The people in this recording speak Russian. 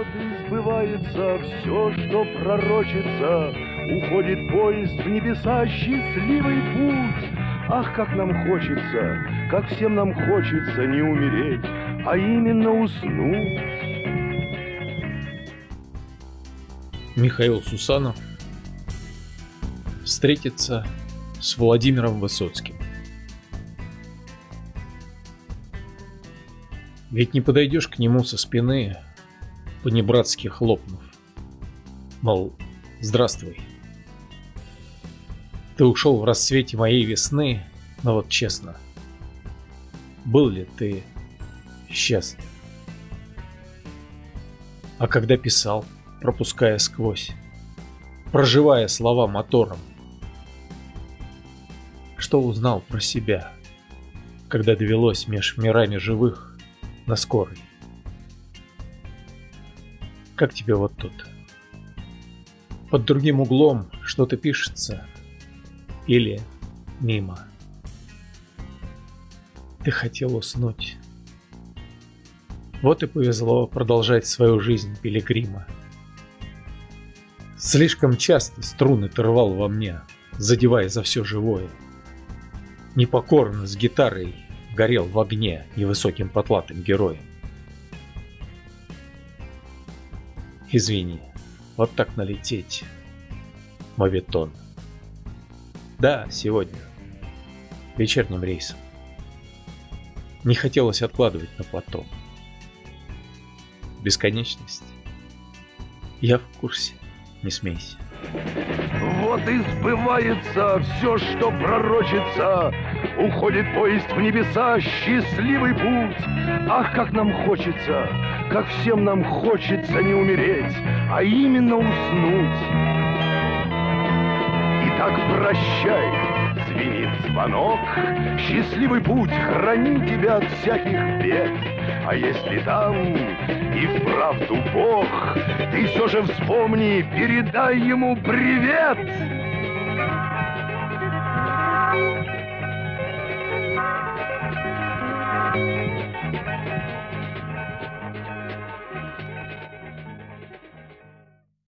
И сбывается все, что пророчится, Уходит поезд в небеса, счастливый путь. Ах, как нам хочется, как всем нам хочется не умереть, а именно уснуть. Михаил Сусанов встретится с Владимиром Высоцким. Ведь не подойдешь к нему со спины, по-небратски хлопнув. Мол, здравствуй. Ты ушел в рассвете моей весны, но вот честно, был ли ты счастлив? А когда писал, пропуская сквозь, проживая слова мотором, что узнал про себя, когда довелось меж мирами живых на скорой. Как тебе вот тут? Под другим углом что-то пишется или мимо. Ты хотел уснуть. Вот и повезло продолжать свою жизнь пилигрима. Слишком часто струны ты рвал во мне, задевая за все живое. Непокорно с гитарой горел в огне невысоким потлатым героем. Извини, вот так налететь. Моветон. Да, сегодня. Вечерним рейсом. Не хотелось откладывать на потом. Бесконечность. Я в курсе. Не смейся. Вот и сбывается все, что пророчится. Уходит поезд в небеса, счастливый путь. Ах, как нам хочется, как всем нам хочется не умереть, а именно уснуть. Итак, прощай, звенит звонок, счастливый путь, храни тебя от всяких бед. А если там и вправду Бог, ты все же вспомни, передай ему привет. Привет!